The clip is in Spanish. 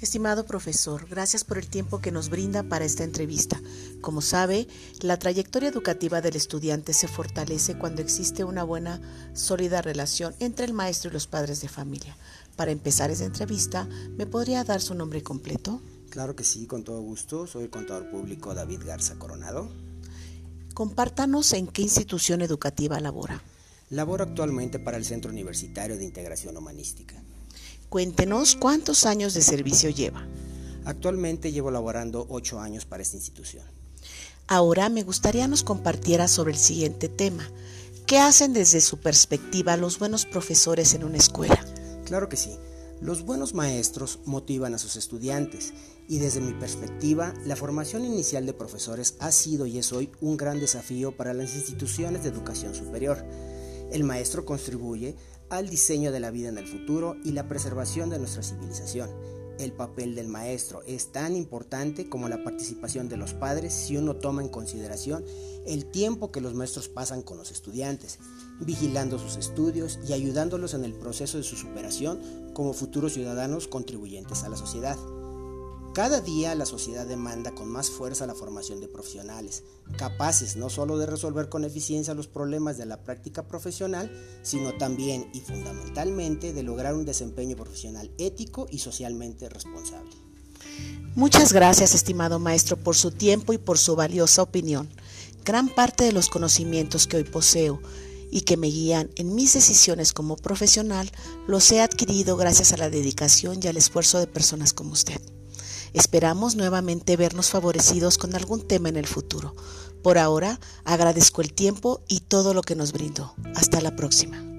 Estimado profesor, gracias por el tiempo que nos brinda para esta entrevista. Como sabe, la trayectoria educativa del estudiante se fortalece cuando existe una buena, sólida relación entre el maestro y los padres de familia. Para empezar esta entrevista, ¿me podría dar su nombre completo? Claro que sí, con todo gusto. Soy el contador público David Garza Coronado. Compártanos en qué institución educativa labora. Laboro actualmente para el Centro Universitario de Integración Humanística. Cuéntenos cuántos años de servicio lleva. Actualmente llevo laborando ocho años para esta institución. Ahora me gustaría nos compartiera sobre el siguiente tema. ¿Qué hacen desde su perspectiva los buenos profesores en una escuela? Claro que sí. Los buenos maestros motivan a sus estudiantes y desde mi perspectiva, la formación inicial de profesores ha sido y es hoy un gran desafío para las instituciones de educación superior. El maestro contribuye al diseño de la vida en el futuro y la preservación de nuestra civilización. El papel del maestro es tan importante como la participación de los padres si uno toma en consideración el tiempo que los maestros pasan con los estudiantes, vigilando sus estudios y ayudándolos en el proceso de su superación como futuros ciudadanos contribuyentes a la sociedad. Cada día la sociedad demanda con más fuerza la formación de profesionales, capaces no solo de resolver con eficiencia los problemas de la práctica profesional, sino también y fundamentalmente de lograr un desempeño profesional ético y socialmente responsable. Muchas gracias, estimado maestro, por su tiempo y por su valiosa opinión. Gran parte de los conocimientos que hoy poseo y que me guían en mis decisiones como profesional los he adquirido gracias a la dedicación y al esfuerzo de personas como usted. Esperamos nuevamente vernos favorecidos con algún tema en el futuro. Por ahora, agradezco el tiempo y todo lo que nos brindó. Hasta la próxima.